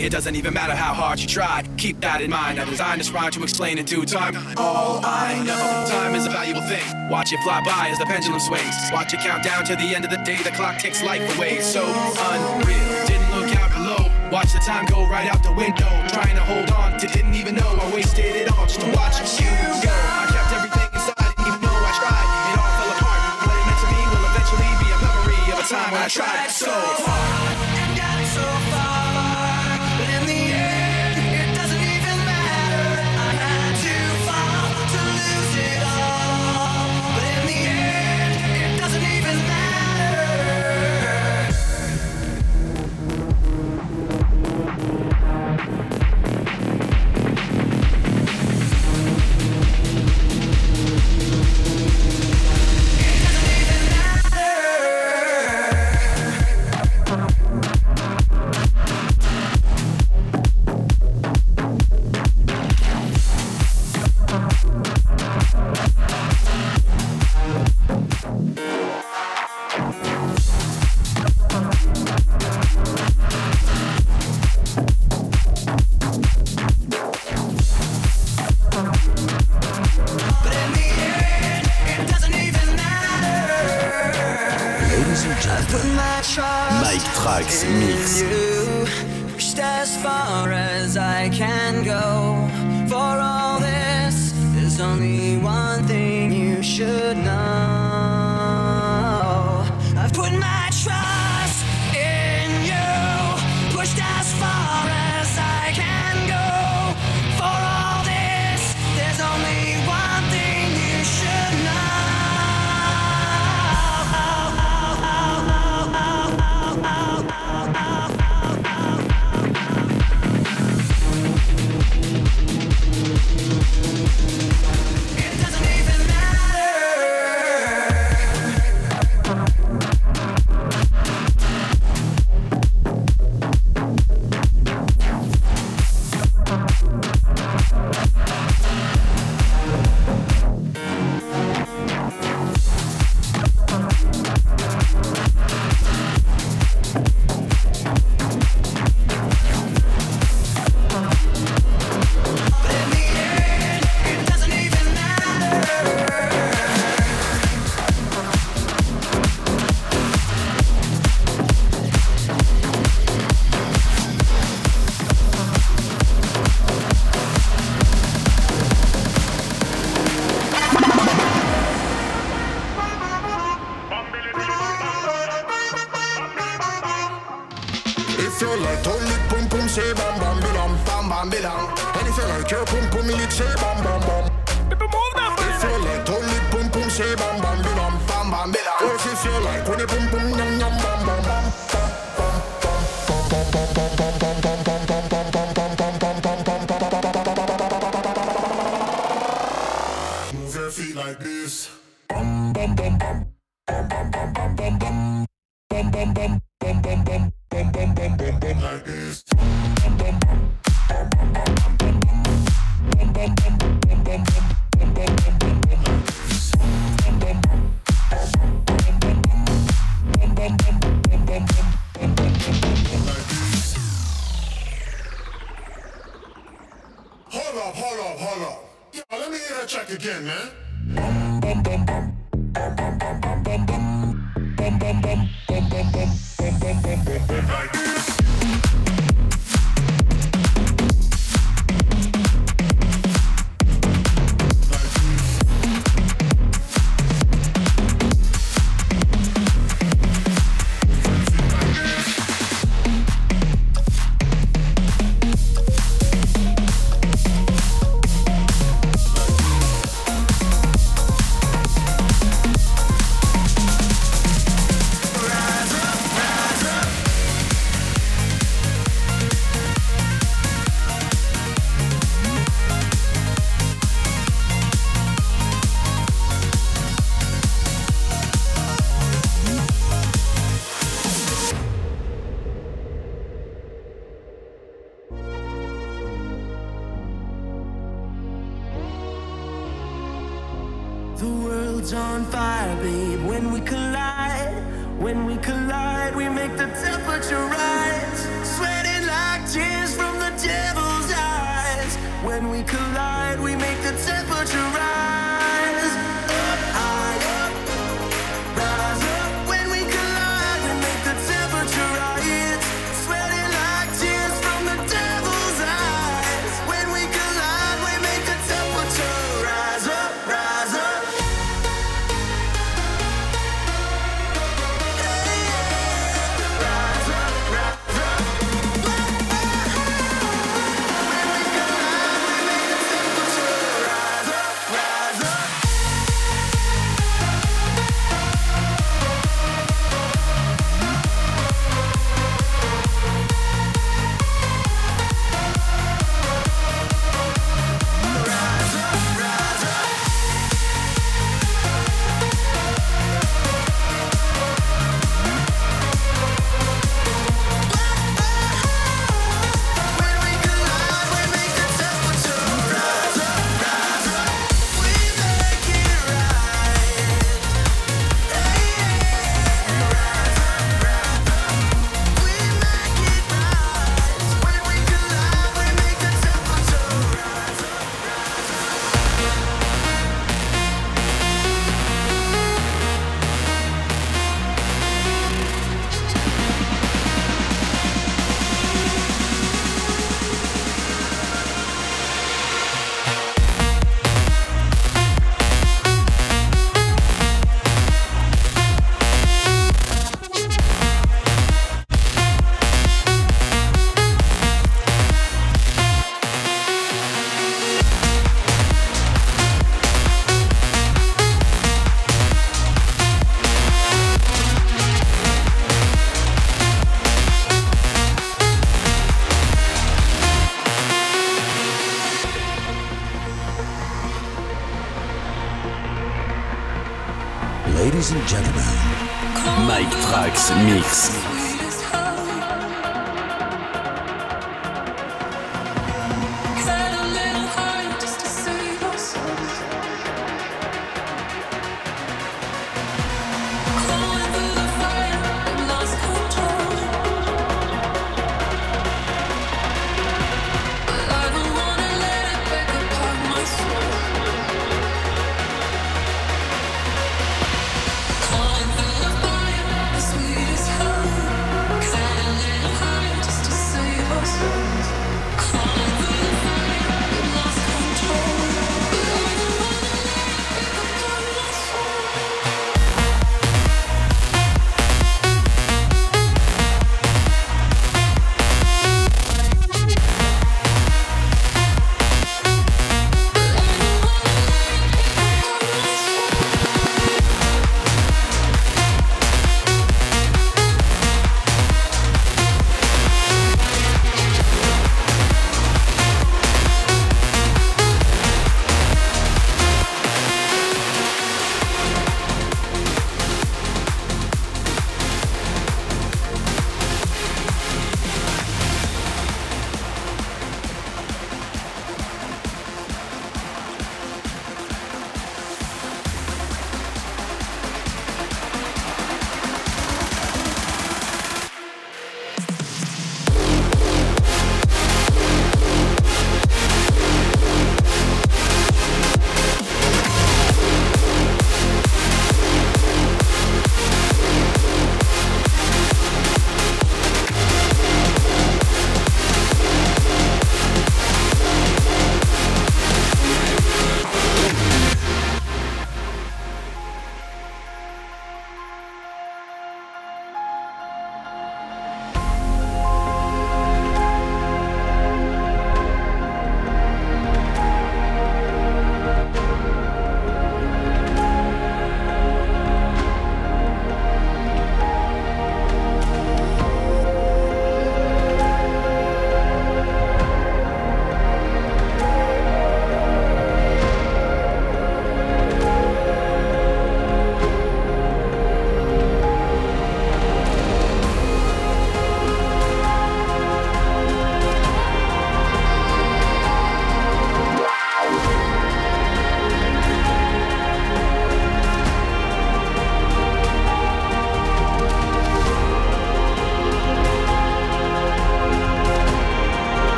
It doesn't even matter how hard you tried. Keep that in mind. I designed this rhyme to explain in due time. All I know, time is a valuable thing. Watch it fly by as the pendulum swings. Watch it count down to the end of the day. The clock takes life away. So unreal. Didn't look out below. Watch the time go right out the window. Trying to hold on to didn't even know I wasted it all just to watch you go. I kept everything inside, didn't even know I tried. It all fell apart. What it meant to me will eventually be a memory of a time when I tried so hard.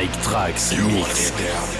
Mike Trax you Mix.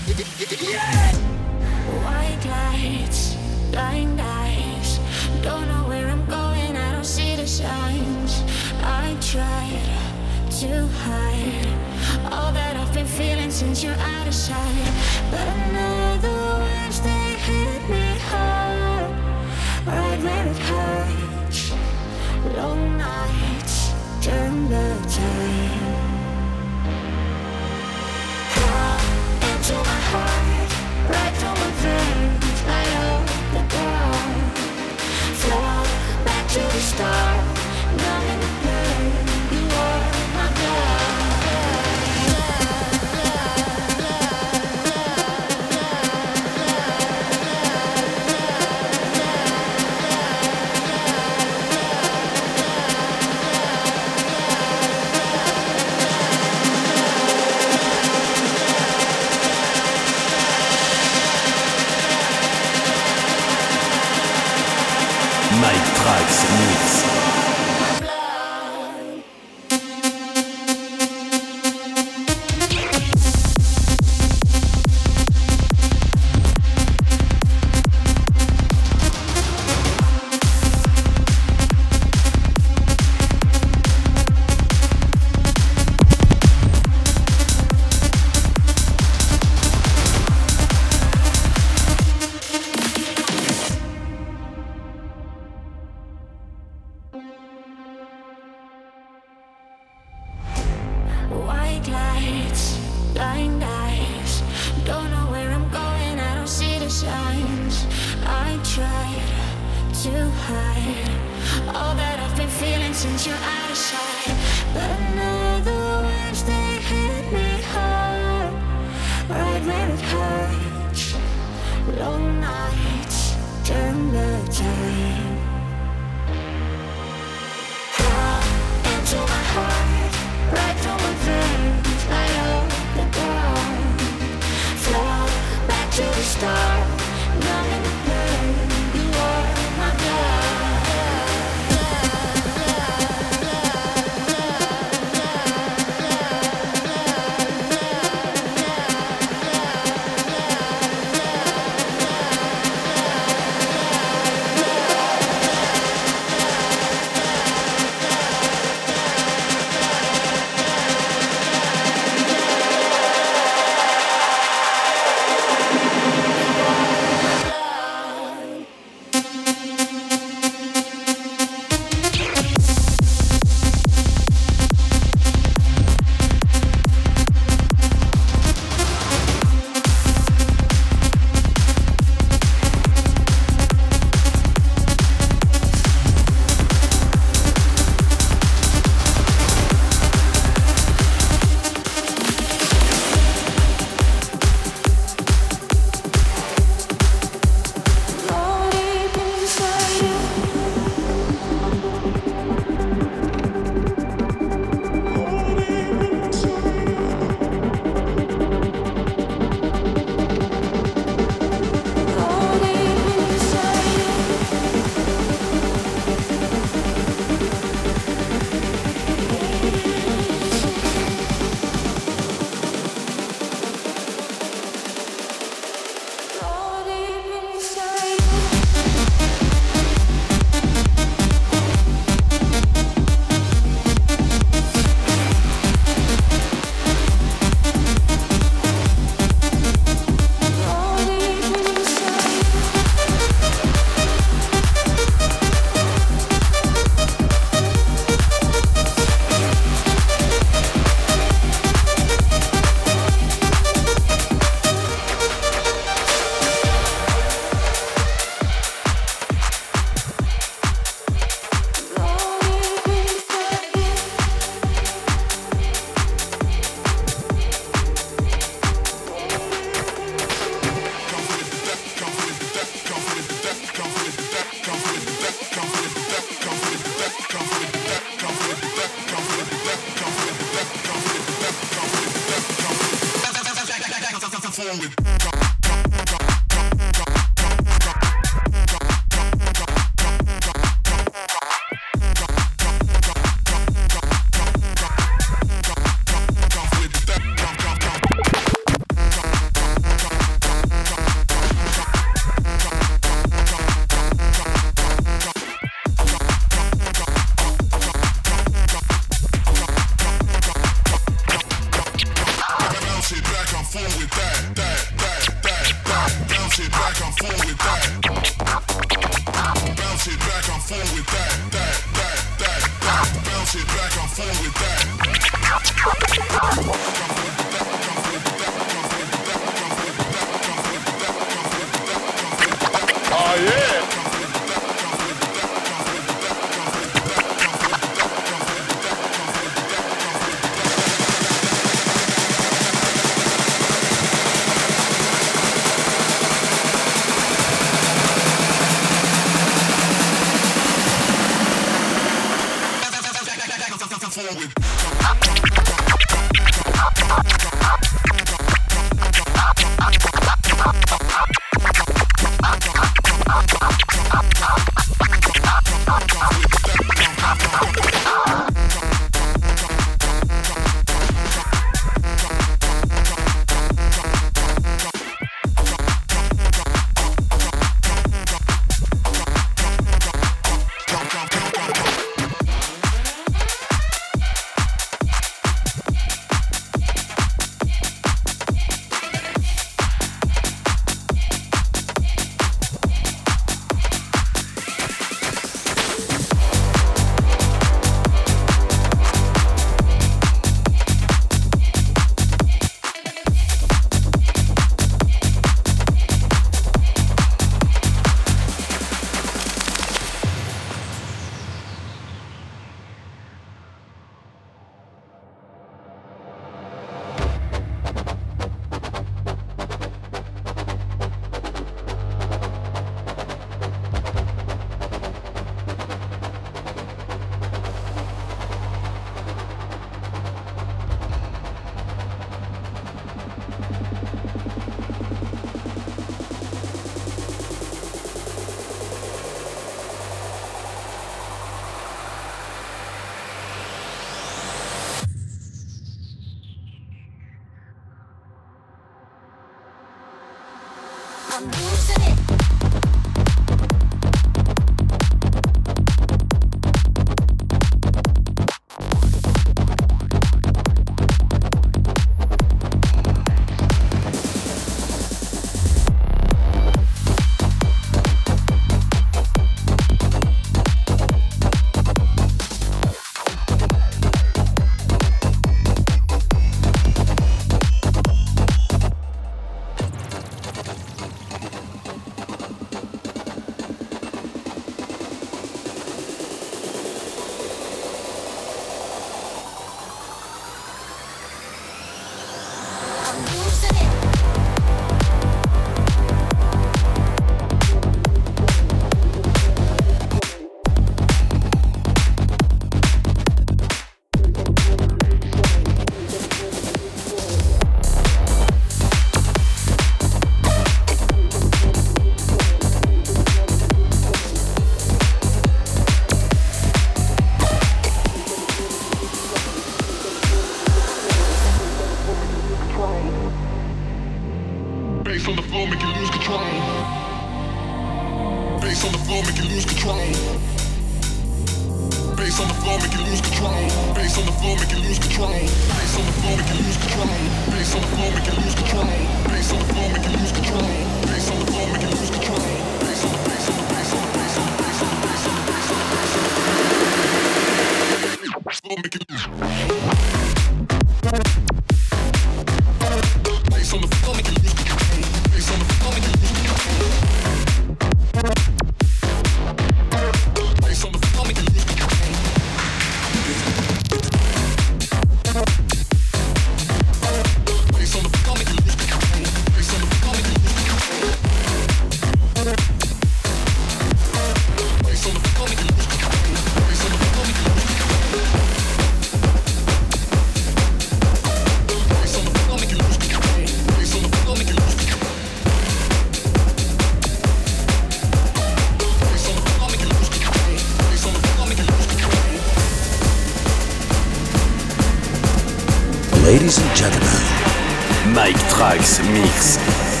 Mike Trax Mix.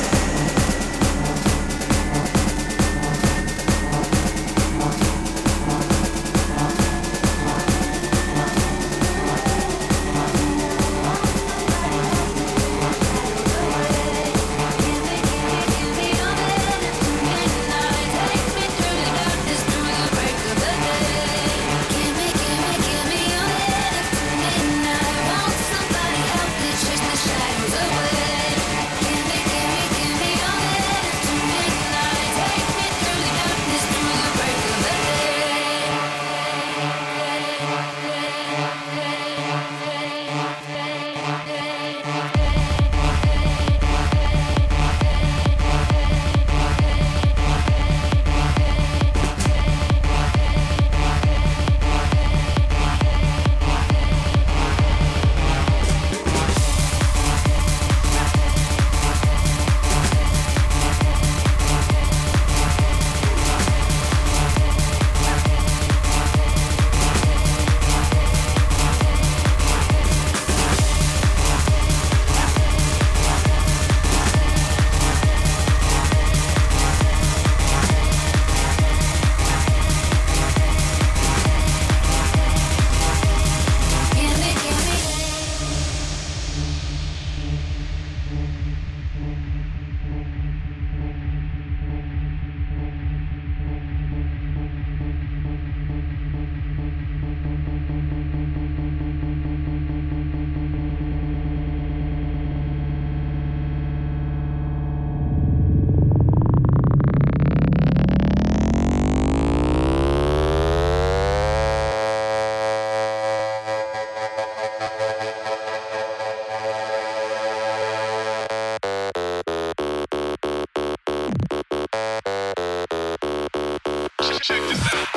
check this out.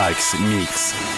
Trax Mix.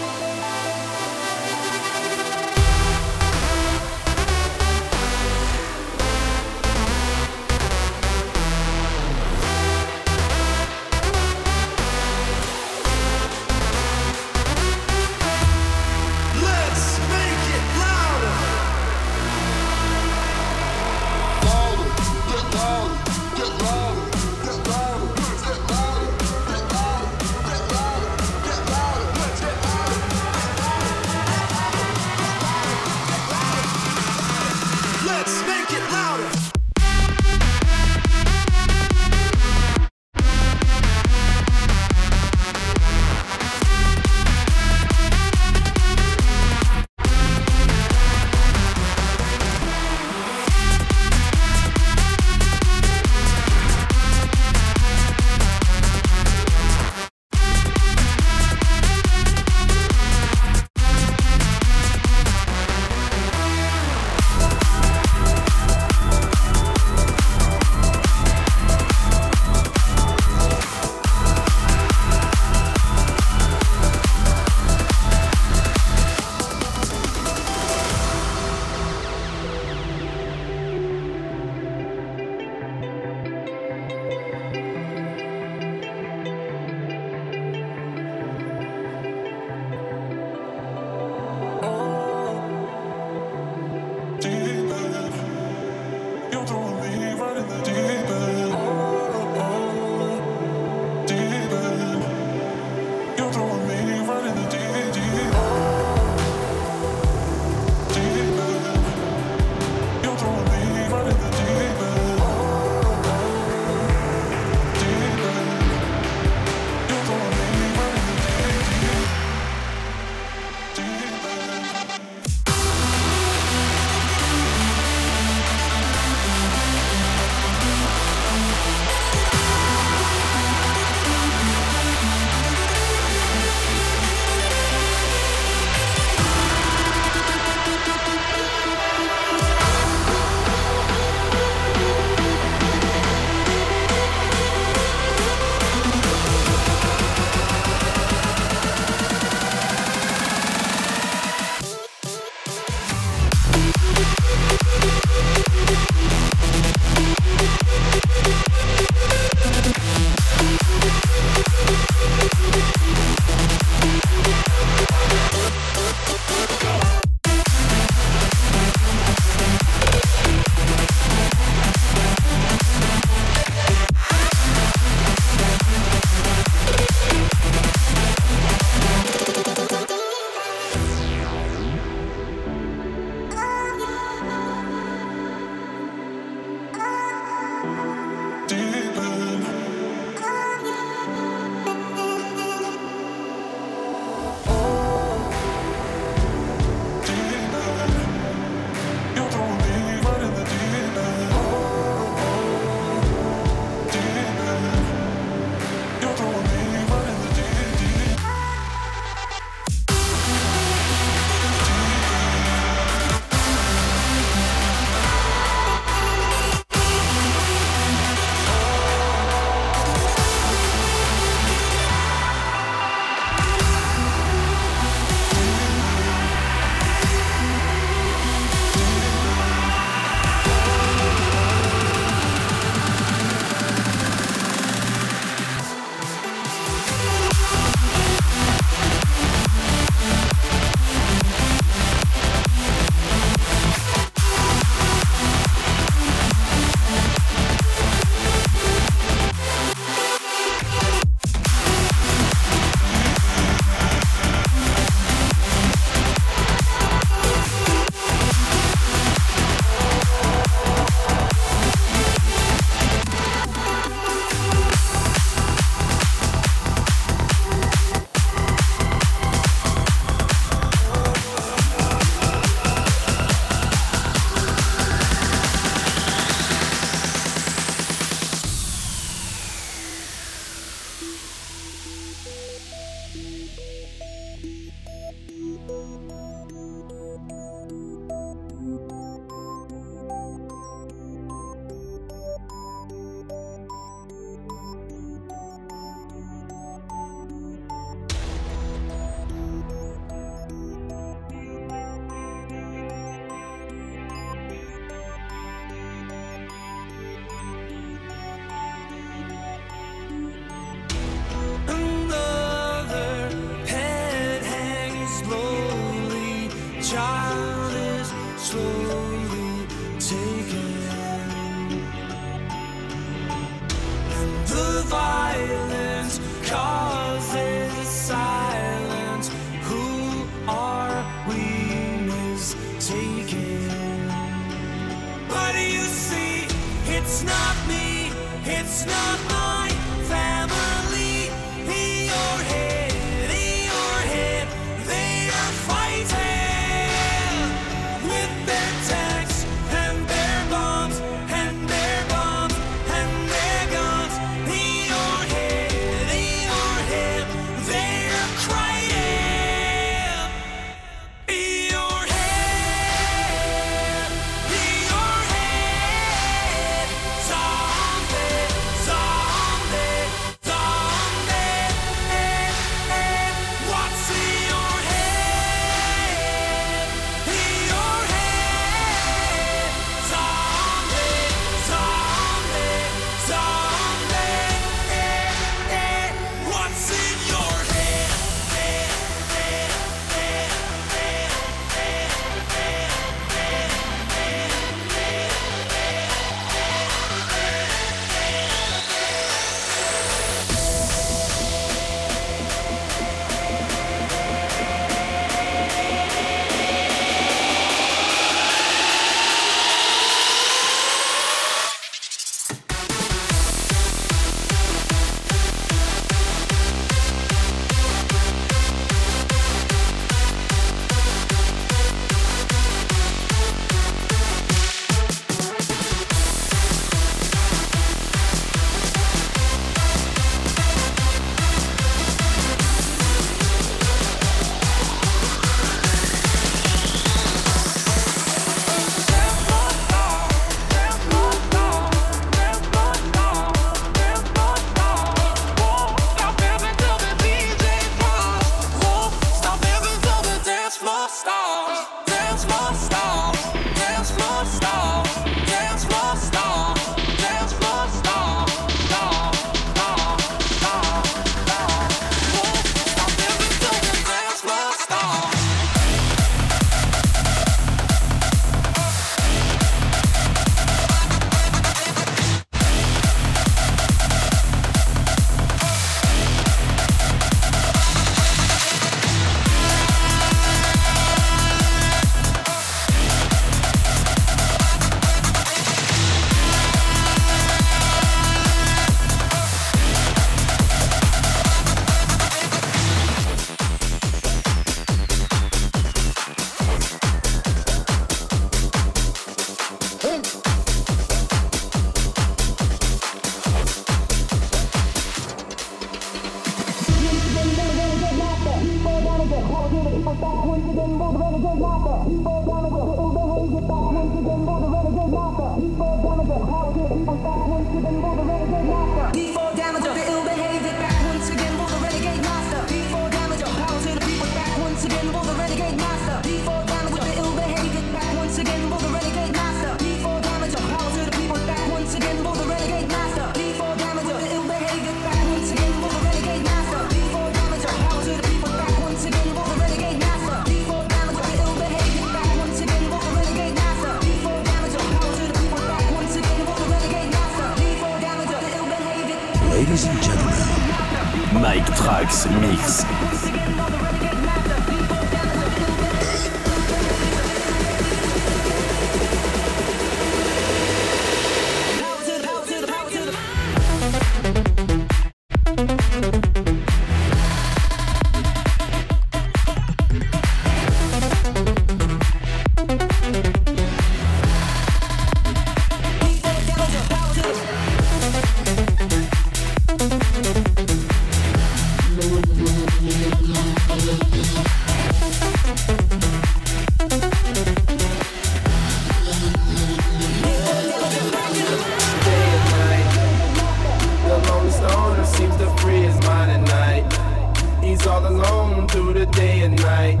through the day and night.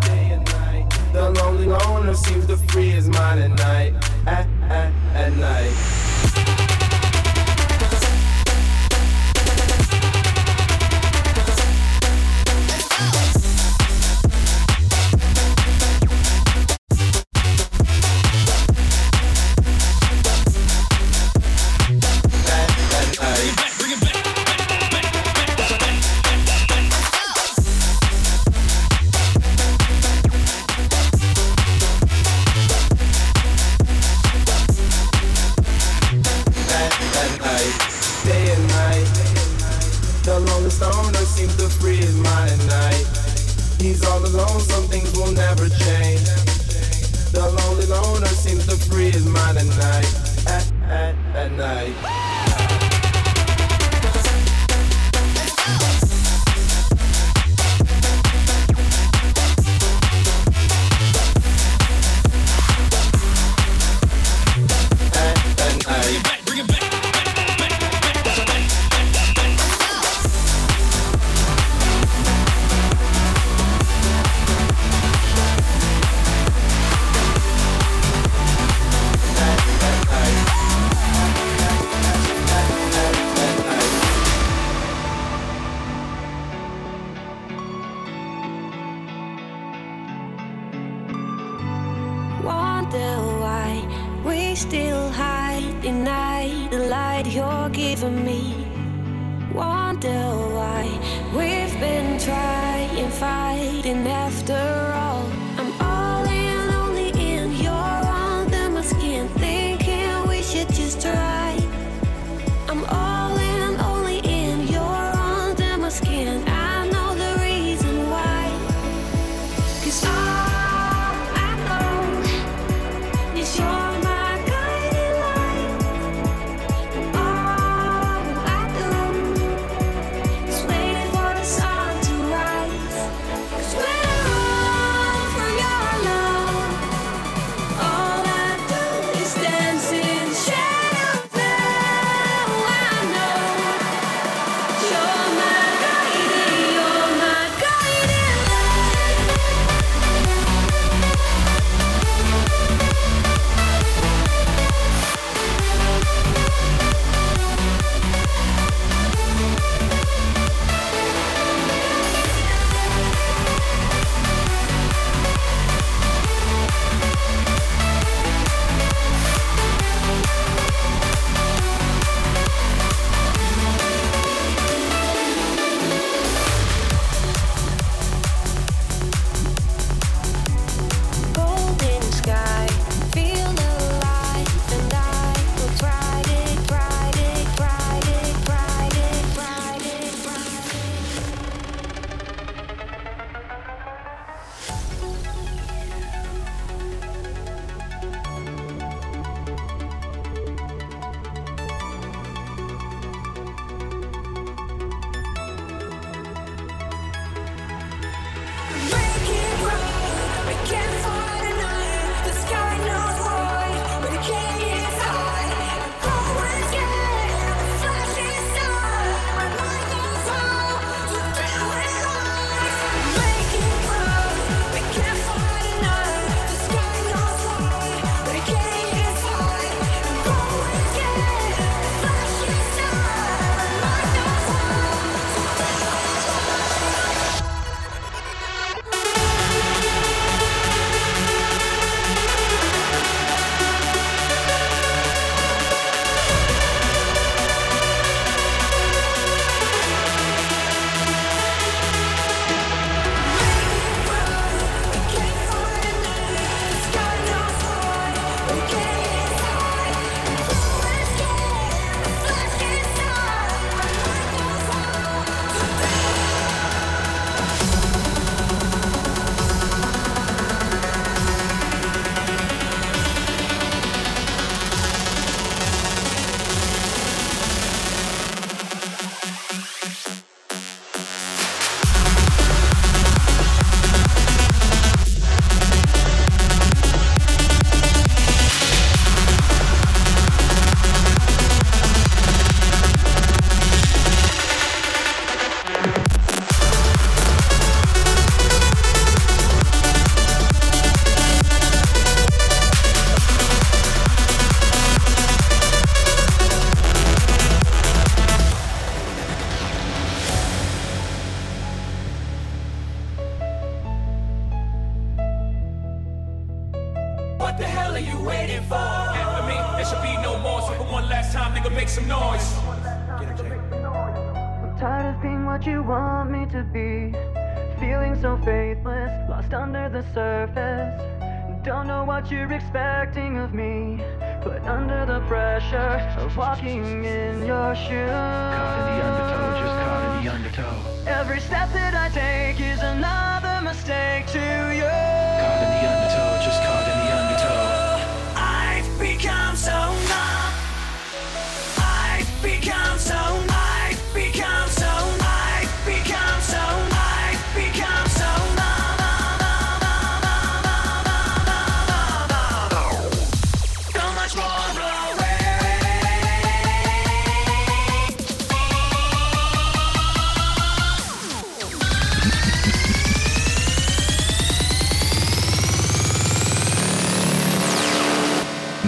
The lonely loner seems to free his mind at night. At, at, at night.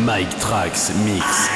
Mike Trax Mix.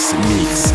Mix.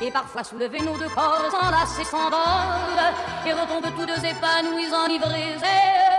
Et parfois soulever nos deux corps, sans s'envolent, et retombe tous deux épanouis, enivrés.